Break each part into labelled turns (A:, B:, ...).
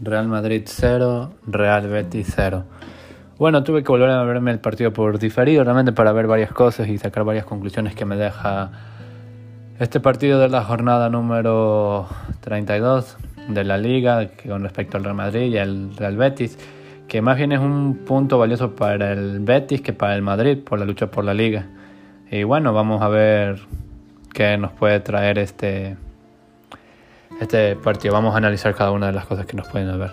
A: Real Madrid 0, Real Betis 0. Bueno, tuve que volver a verme el partido por diferido realmente para ver varias cosas y sacar varias conclusiones que me deja este partido de la jornada número 32 de la liga con respecto al Real Madrid y al Real Betis, que más bien es un punto valioso para el Betis que para el Madrid por la lucha por la liga. Y bueno, vamos a ver qué nos puede traer este este partido. Vamos a analizar cada una de las cosas que nos pueden ver.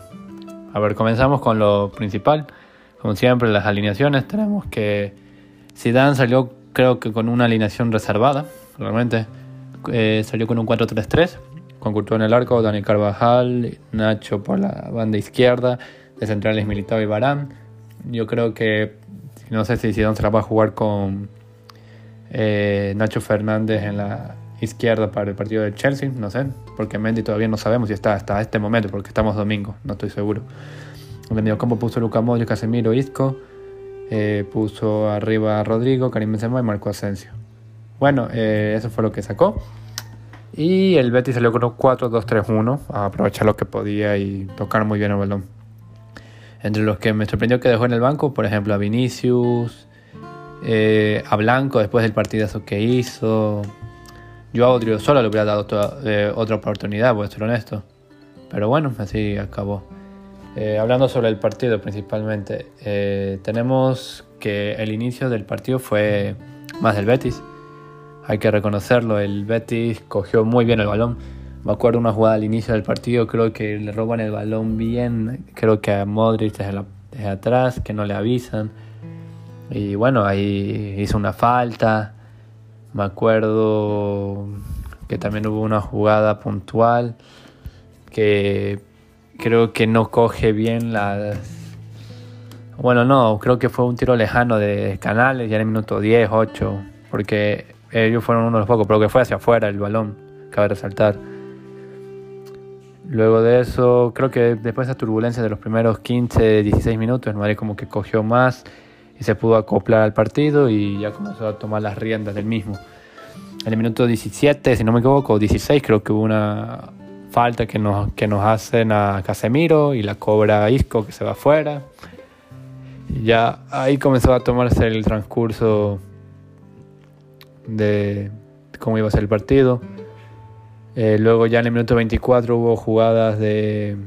A: A ver, comenzamos con lo principal. Como siempre, las alineaciones. Tenemos que Zidane salió, creo que con una alineación reservada. Realmente eh, salió con un 4-3-3. Con Courtois en el arco, Dani Carvajal, Nacho por la banda izquierda, de centrales Militao y Barán. Yo creo que, no sé si Zidane se la va a jugar con eh, Nacho Fernández en la izquierda para el partido de Chelsea, no sé, porque Mendy todavía no sabemos si está hasta este momento, porque estamos domingo, no estoy seguro. En el puso Luca Modric, Casemiro, Isco, eh, puso arriba a Rodrigo, Karim Benzema y Marco Asensio. Bueno, eh, eso fue lo que sacó. Y el Betis salió con un 4-2-3-1, a aprovechar lo que podía y tocar muy bien el balón. Entre los que me sorprendió que dejó en el banco, por ejemplo, a Vinicius, eh, a Blanco después del partidazo que hizo, yo a solo le hubiera dado eh, otra oportunidad, voy a ser honesto. Pero bueno, así acabó. Eh, hablando sobre el partido principalmente, eh, tenemos que el inicio del partido fue más del Betis. Hay que reconocerlo, el Betis cogió muy bien el balón. Me acuerdo una jugada al inicio del partido, creo que le roban el balón bien, creo que a Modric desde, desde atrás, que no le avisan. Y bueno, ahí hizo una falta. Me acuerdo que también hubo una jugada puntual que creo que no coge bien las... Bueno, no, creo que fue un tiro lejano de Canales, ya en el minuto 10, 8, porque ellos fueron uno de los pocos, pero que fue hacia afuera el balón, cabe resaltar. Luego de eso, creo que después de esa turbulencia de los primeros 15, 16 minutos, el Madrid como que cogió más y se pudo acoplar al partido y ya comenzó a tomar las riendas del mismo. En el minuto 17, si no me equivoco, 16, creo que hubo una falta que nos, que nos hacen a Casemiro y la cobra Isco que se va afuera. Y ya ahí comenzó a tomarse el transcurso de cómo iba a ser el partido. Eh, luego ya en el minuto 24 hubo jugadas de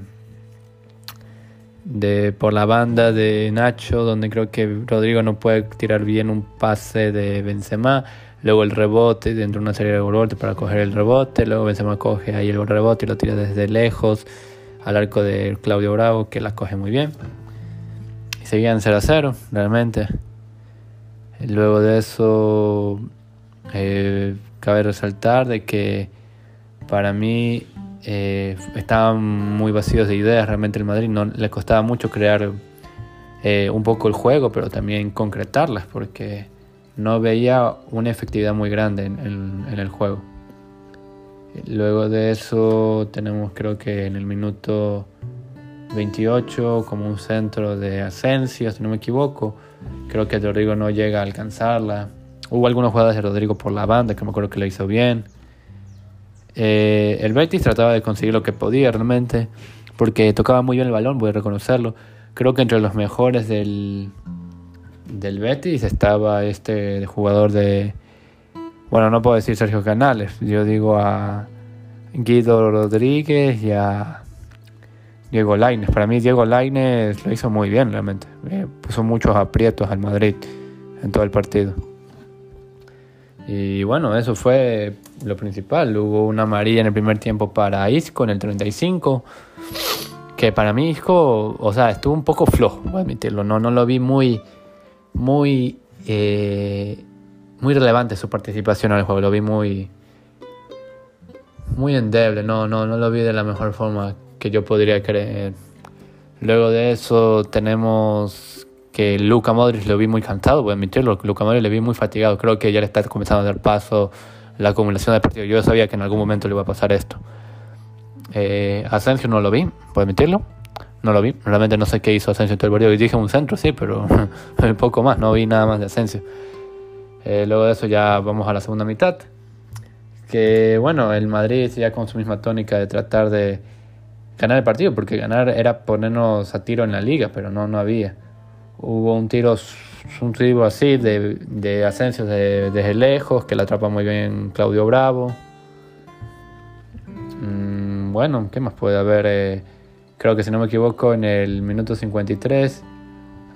A: de por la banda de Nacho, donde creo que Rodrigo no puede tirar bien un pase de Benzema. Luego el rebote, dentro de una serie de rebotes para coger el rebote. Luego Benzema coge ahí el rebote y lo tira desde lejos al arco de Claudio Bravo, que la coge muy bien. Y seguían 0 a 0, realmente. Luego de eso, eh, cabe resaltar de que para mí eh, estaban muy vacíos de ideas. Realmente el Madrid no le costaba mucho crear eh, un poco el juego, pero también concretarlas, porque no veía una efectividad muy grande en, el juego. Luego de eso tenemos creo que en el minuto 28 como un centro de Asensio, si no me equivoco. Creo que Rodrigo no llega a alcanzarla. Hubo algunas jugadas de Rodrigo por la banda que me acuerdo que lo hizo bien. Eh, el Betis trataba de conseguir lo que podía realmente, porque tocaba muy bien el balón, voy a reconocerlo. Creo que entre los mejores del, del Betis estaba este jugador de... Bueno, no puedo decir Sergio Canales, yo digo a Guido Rodríguez y a Diego Laines. Para mí Diego Laines lo hizo muy bien realmente. Eh, puso muchos aprietos al Madrid en todo el partido. Y bueno, eso fue lo principal. Hubo una amarilla en el primer tiempo para Isco en el 35. Que para mí Isco, o sea, estuvo un poco flojo, voy a admitirlo. No, no lo vi muy, muy, eh, muy relevante su participación en el juego. Lo vi muy, muy endeble. No, no, no lo vi de la mejor forma que yo podría creer. Luego de eso tenemos que Luca Modric lo vi muy cansado, voy a admitirlo, Luca Modric le vi muy fatigado, creo que ya le está comenzando a dar paso la acumulación de partidos, yo sabía que en algún momento le iba a pasar esto. Eh, Asensio no lo vi, puedo admitirlo, no lo vi, realmente no sé qué hizo Asensio en todo el partido, dije un centro, sí, pero poco más, no vi nada más de Asensio. Eh, luego de eso ya vamos a la segunda mitad, que bueno, el Madrid ya con su misma tónica de tratar de ganar el partido, porque ganar era ponernos a tiro en la liga, pero no, no había. Hubo un tiro, un tiro así de, de Asensio desde lejos, que la atrapa muy bien Claudio Bravo. Mm, bueno, ¿qué más puede haber? Eh, creo que si no me equivoco, en el minuto 53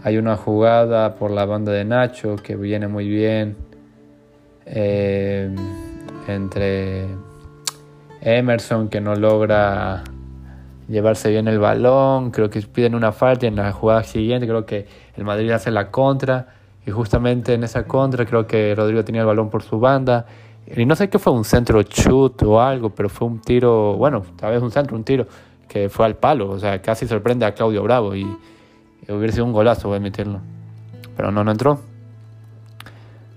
A: hay una jugada por la banda de Nacho que viene muy bien eh, entre Emerson que no logra llevarse bien el balón, creo que piden una falta y en la jugada siguiente creo que el Madrid hace la contra y justamente en esa contra creo que Rodrigo tenía el balón por su banda y no sé qué fue un centro chut o algo, pero fue un tiro, bueno, tal vez un centro, un tiro que fue al palo, o sea, casi sorprende a Claudio Bravo y, hubiera sido un golazo voy a meterlo, pero no, no entró.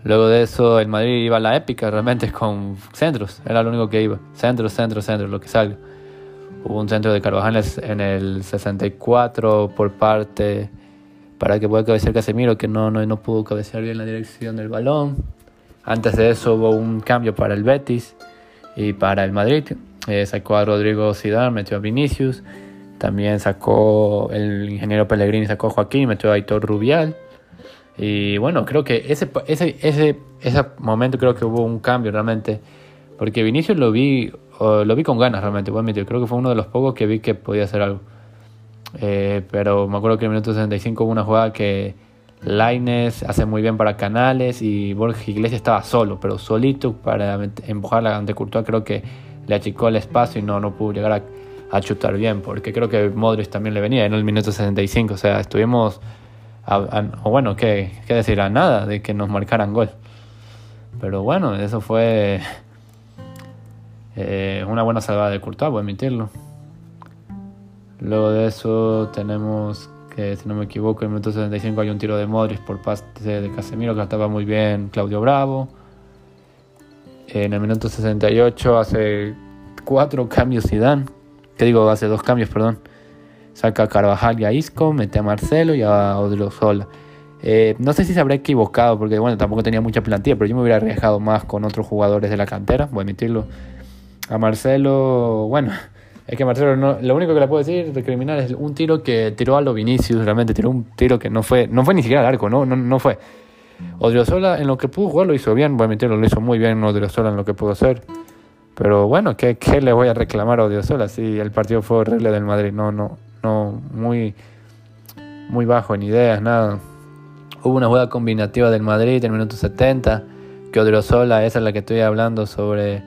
A: Luego de eso el Madrid iba a la épica realmente con centros, era lo único que iba, centros, centros, centros, lo que salga. Hubo un centro de Carvajal en el 64 por parte para que pueda cabecear Casemiro, que no, no, no pudo cabecear bien la dirección del balón. Antes de eso hubo un cambio para el Betis y para el Madrid. Eh, sacó a Rodrigo Zidane, metió a Vinicius. También sacó el ingeniero Pellegrini, sacó a Joaquín, metió a Aitor Rubial. Y bueno, creo que ese, ese, ese, ese momento creo que hubo un cambio realmente. Porque Vinicius lo vi lo vi con ganas realmente, voy a admitir. Creo que fue uno de los pocos que vi que podía hacer algo. Eh, pero me acuerdo que en el minuto 65 hubo una jugada que Laines hace muy bien para Canales y Borges Iglesias estaba solo, pero solito para empujarla ante Courtois. Creo que le achicó el espacio y no, no pudo llegar a, chutar bien, porque creo que Modric también le venía en el minuto 65. O sea, estuvimos, o bueno, ¿qué, ¿qué decir? A nada de que nos marcaran gol. Pero bueno, eso fue eh, una buena salvada de Courtois, voy a admitirlo. Luego de eso tenemos que, si no me equivoco, en el minuto 75 hay un tiro de Modric por parte de Casemiro que estaba muy bien Claudio Bravo. En el minuto 68 hace cuatro cambios Zidane, que digo, hace dos cambios, perdón. Saca a Carvajal y a Isco, mete a Marcelo y a Odriozola. Eh, no sé si se habrá equivocado, porque bueno, tampoco tenía mucha plantilla, pero yo me hubiera arriesgado más con otros jugadores de la cantera, voy a admitirlo. A Marcelo, bueno, es que Marcelo no, lo único que le puedo decir de criminal es un tiro que tiró a lo Vinicius, realmente tiró un tiro que no fue, no fue ni siquiera al arco, no, no, no fue. Odriozola en lo que pudo jugar lo hizo bien, voy a admitirlo, lo hizo muy bien Odriozola en lo que pudo hacer. Pero bueno, ¿qué, qué le voy a reclamar a Odriozola si el partido fue horrible del Madrid? No, no, no, muy, muy bajo en ideas, nada. Hubo una jugada combinativa del Madrid en el minuto 70, que Odriozola, esa es la que estoy hablando sobre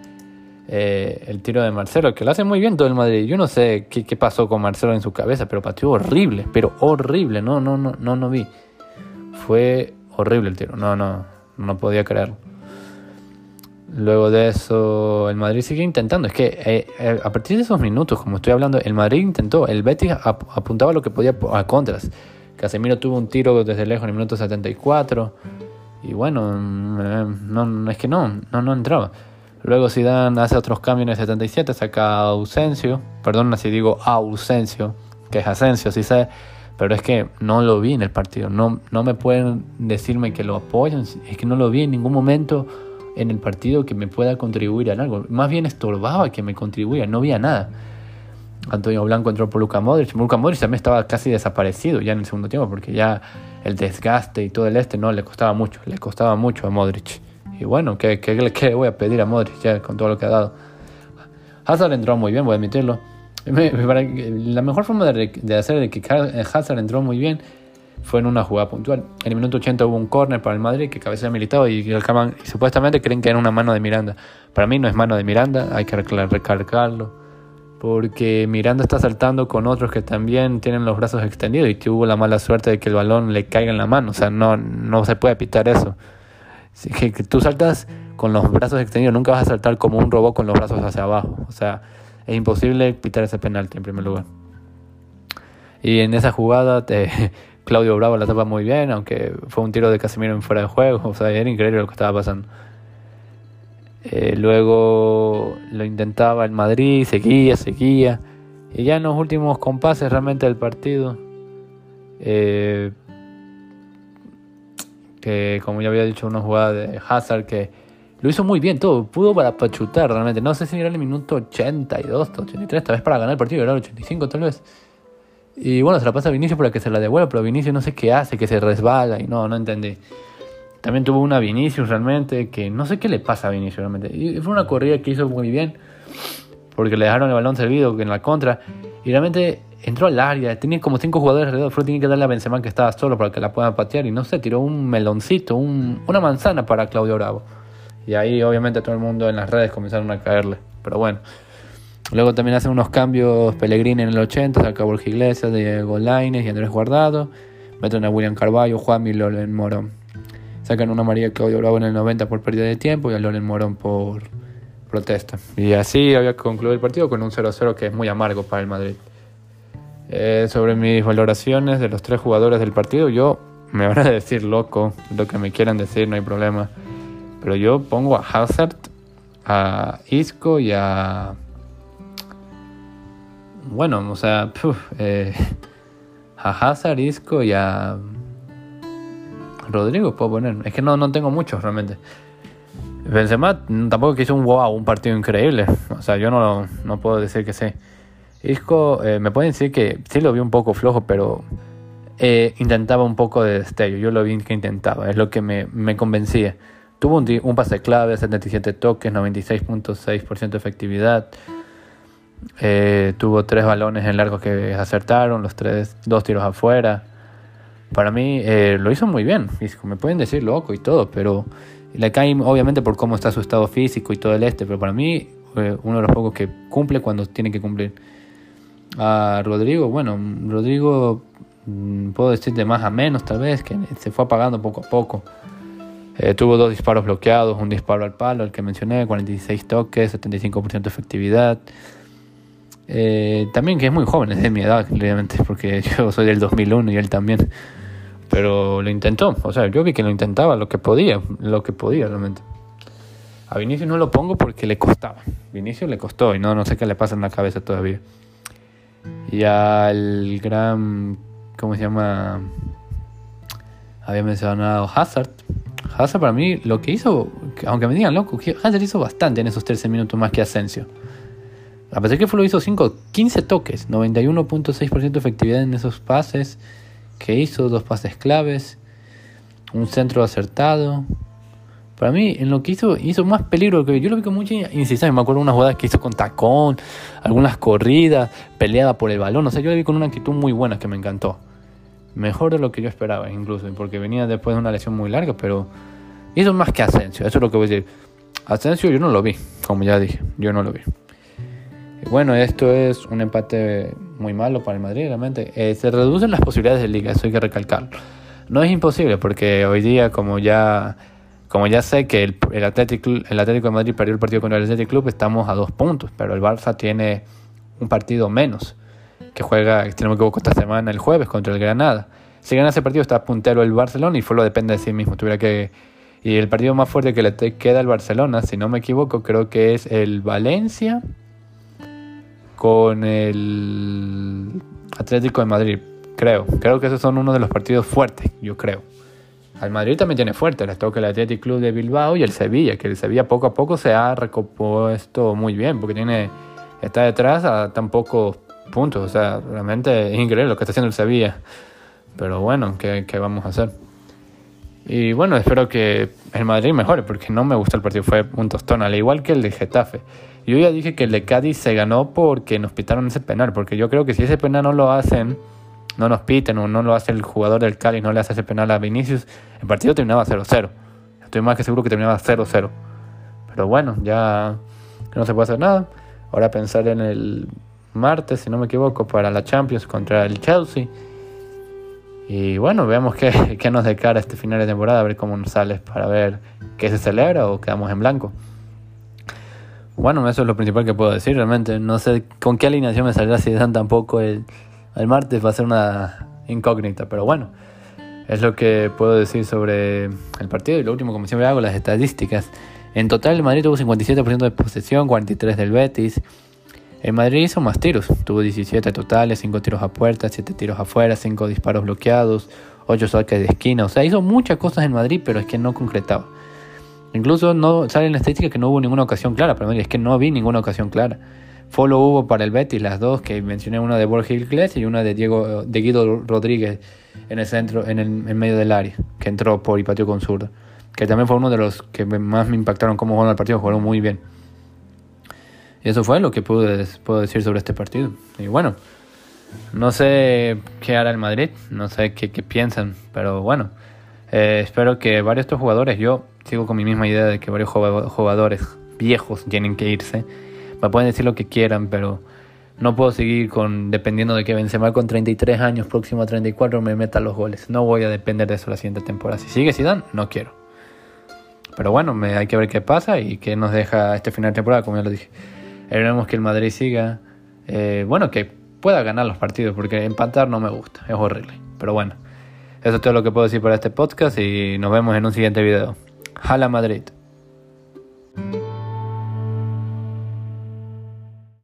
A: eh, el tiro de Marcelo, que lo hace muy bien todo el Madrid. Yo no sé qué, pasó con Marcelo en su cabeza, pero pateó horrible, pero horrible, no, no, no, no, no vi. Fue horrible el tiro, no, no, no podía creerlo. Luego de eso, el Madrid sigue intentando. Es que eh, eh, a partir de esos minutos, como estoy hablando, el Madrid intentó. El Betis apuntaba lo que podía a contras. Casemiro tuvo un tiro desde lejos en el minuto 74. Y bueno, mm, no, es que no, no, no entraba. Luego Zidane hace otros cambios en el 77, saca a Ausencio, perdón si digo Ausencio, que es Asensio, sí sé, pero es que no lo vi en el partido, no, no me pueden decirme que lo apoyan, es que no lo vi en ningún momento en el partido que me pueda contribuir a algo, más bien estorbaba que me contribuya, no había nada. Antonio Blanco entró por Luka Modric, Luka Modric también estaba casi desaparecido ya en el segundo tiempo, porque ya el desgaste y todo el este no le costaba mucho, le costaba mucho a Modric. Y bueno, ¿qué, qué, voy a pedir a Modric ya con todo lo que ha dado? Hazard entró muy bien, voy a admitirlo. La mejor forma de, hacer de que Hazard entró muy bien fue en una jugada puntual. En el minuto 80 hubo un córner para el Madrid que cabecea militado y, y, supuestamente creen que era una mano de Miranda. Para mí no es mano de Miranda, hay que recargarlo. Porque Miranda está saltando con otros que también tienen los brazos extendidos y tuvo la mala suerte de que el balón le caiga en la mano. O sea, no, no se puede pitar eso que, tú saltas con los brazos extendidos, nunca vas a saltar como un robot con los brazos hacia abajo. O sea, es imposible pitar ese penalti en primer lugar. Y en esa jugada te, Claudio Bravo la tapa muy bien, aunque fue un tiro de Casemiro en fuera de juego. O sea, era increíble lo que estaba pasando. Eh, luego lo intentaba el Madrid, seguía, seguía. Y ya en los últimos compases realmente del partido, eh, como ya había dicho, una jugada de Hazard que, lo hizo muy bien todo, pudo para, chutar realmente. No sé si era el minuto 82, 83, tal vez para ganar el partido, era el 85 tal vez. Y bueno, se la pasa a Vinicius para que se la devuelva, pero Vinicius no sé qué hace, que se resbala y no, no entendí. También tuvo una Vinicius realmente, que no sé qué le pasa a Vinicius realmente. Y fue una corrida que hizo muy bien, porque le dejaron el balón servido en la contra. Y realmente entró al área, tenía como cinco jugadores alrededor, solo tenía que darle a Benzema que estaba solo para que la puedan patear. Y no sé, tiró un meloncito, una manzana para Claudio Bravo. Y ahí obviamente todo el mundo en las redes comenzaron a caerle. Pero bueno. Luego también hacen unos cambios Pellegrini en el 80, saca Borja Iglesias, Diego Laines y Andrés Guardado. Meten a William Carballo, Juan y Loren Morón. Sacan una María Claudio Bravo en el 90 por pérdida de tiempo y a Loren Morón por protesta. Y así había concluido el partido con un 0-0 que es muy amargo para el Madrid. Eh, sobre mis valoraciones de los tres jugadores del partido, yo me van a decir loco, lo que me quieran decir, no hay problema. Pero yo pongo a Hazard, a Isco y a. Bueno, o sea, eh, a Hazard, Isco y a. Rodrigo puedo poner. Es que no, no tengo muchos realmente. Benzema tampoco que hizo un wow, un partido increíble. O sea, yo no, no puedo decir que sí. Isco, eh, me pueden decir que sí lo vi un poco flojo, pero eh, intentaba un poco de destello. Yo lo vi que intentaba, es lo que me, me convencía. Tuvo un, pase clave, 77 toques, 96.6% de efectividad. Eh, tuvo tres balones en largo que acertaron, los tres, dos tiros afuera. Para mí eh, lo hizo muy bien. Me pueden decir loco y todo, pero le cae obviamente por cómo está su estado físico y todo el este. Pero para mí, uno de los pocos que cumple cuando tiene que cumplir. A Rodrigo, bueno, Rodrigo mm, puedo decir de más a menos tal vez, que se fue apagando poco a poco. Eh, tuvo dos disparos bloqueados, un disparo al palo, el que mencioné, 46 toques, 75% de efectividad. Eh, también que es muy joven, es de mi edad, obviamente, porque yo soy del 2001 y él también. Pero lo intentó, o sea, yo vi que lo intentaba lo que podía, lo que podía realmente. A Vinicius no lo pongo porque le costaba. Vinicius le costó y no, no sé qué le pasa en la cabeza todavía. Y al gran, ¿cómo se llama? Había mencionado Hazard. Hazard para mí lo que hizo, aunque me digan loco, Hazard hizo bastante en esos 13 minutos más que Asensio. A pesar que lo hizo 5, 15 toques, 91.6% de efectividad en esos pases que hizo, dos pases claves, un centro acertado. Para mí, en lo que hizo, hizo más peligro que yo lo vi con mucha insistencia. Me acuerdo unas jugadas que hizo con tacón, algunas corridas, peleada por el balón. O sea, yo lo vi con una actitud muy buena que me encantó. Mejor de lo que yo esperaba, incluso, porque venía después de una lesión muy larga, pero hizo más que Asensio. Eso es lo que voy a decir. Asensio yo no lo vi, como ya dije, yo no lo vi. Bueno, esto es un empate muy malo para el Madrid, realmente. Eh, se reducen las posibilidades de liga, eso hay que recalcarlo. No es imposible, porque hoy día, como ya, como ya sé que el, Atlético, el Atlético de Madrid perdió el partido contra el Atlético Club, estamos a dos puntos, pero el Barça tiene un partido menos, que juega, si no me equivoco, esta semana, el jueves, contra el Granada. Si gana ese partido, está puntero el Barcelona y solo depende de sí mismo. Tuviera que. Y el partido más fuerte que le queda al Barcelona, si no me equivoco, creo que es el Valencia con el Atlético de Madrid, creo. Creo que esos son uno de los partidos fuertes, yo creo. Al Madrid también tiene fuerte, les toca el Atlético Club de Bilbao y el Sevilla, que el Sevilla poco a poco se ha recompuesto muy bien, porque tiene está detrás a tan pocos puntos, o sea, realmente es increíble lo que está haciendo el Sevilla. Pero bueno, ¿qué, vamos a hacer? Y bueno, espero que el Madrid mejore, porque no me gusta el partido, fue un tostón, al igual que el de Getafe. Yo ya dije que el de Cádiz se ganó porque nos pitaron ese penal, porque yo creo que si ese penal no lo hacen, no nos piten o no lo hace el jugador del Cádiz, no le hace ese penal a Vinicius, el partido terminaba 0-0. Estoy más que seguro que terminaba 0-0. Pero bueno, ya no se puede hacer nada. Ahora pensar en el martes, si no me equivoco, para la Champions contra el Chelsea. Y bueno, veamos qué, qué nos decara este final de temporada, a ver cómo nos sale para ver qué se celebra o quedamos en blanco. Bueno, eso es lo principal que puedo decir realmente. No sé con qué alineación me saldrá si dan tampoco el, el martes, va a ser una incógnita, pero bueno, es lo que puedo decir sobre el partido. Y lo último, como siempre hago, las estadísticas. En total, el Madrid tuvo 57% de posesión, 43% del Betis. El Madrid hizo más tiros, tuvo 17 totales, 5 tiros a puerta, 7 tiros afuera, 5 disparos bloqueados, 8 saques de esquina. O sea, hizo muchas cosas en Madrid, pero es que no concretaba. Incluso no sale en la estadística que no hubo ninguna ocasión clara, pero es que no vi ninguna ocasión clara. Follow hubo para el Betis, las dos, que mencioné una de Borja Iglesias y una de Diego de Guido Rodríguez en el centro, en el medio del área, que entró por y pateó con zurdo. Que también fue uno de los que más me impactaron cómo jugaron el partido, jugaron muy bien. Y eso fue lo que puedo decir sobre este partido. Y bueno, no sé qué hará el Madrid, no sé qué, qué piensan, pero bueno, eh, espero que varios de estos jugadores, yo sigo con mi misma idea de que varios jugadores viejos tienen que irse. Me pueden decir lo que quieran, pero no puedo seguir con dependiendo de que Benzema con 33 años, próximo a 34, me meta los goles. No voy a depender de eso la siguiente temporada. Si sigue Zidane, no quiero. Pero bueno, me, hay que ver qué pasa y qué nos deja este final de temporada, como ya lo dije. Esperemos que el Madrid siga, eh, bueno, que pueda ganar los partidos, porque empatar no me gusta, es horrible. Pero bueno, eso es todo lo que puedo decir para este podcast y nos vemos en un siguiente video. Hala Madrid.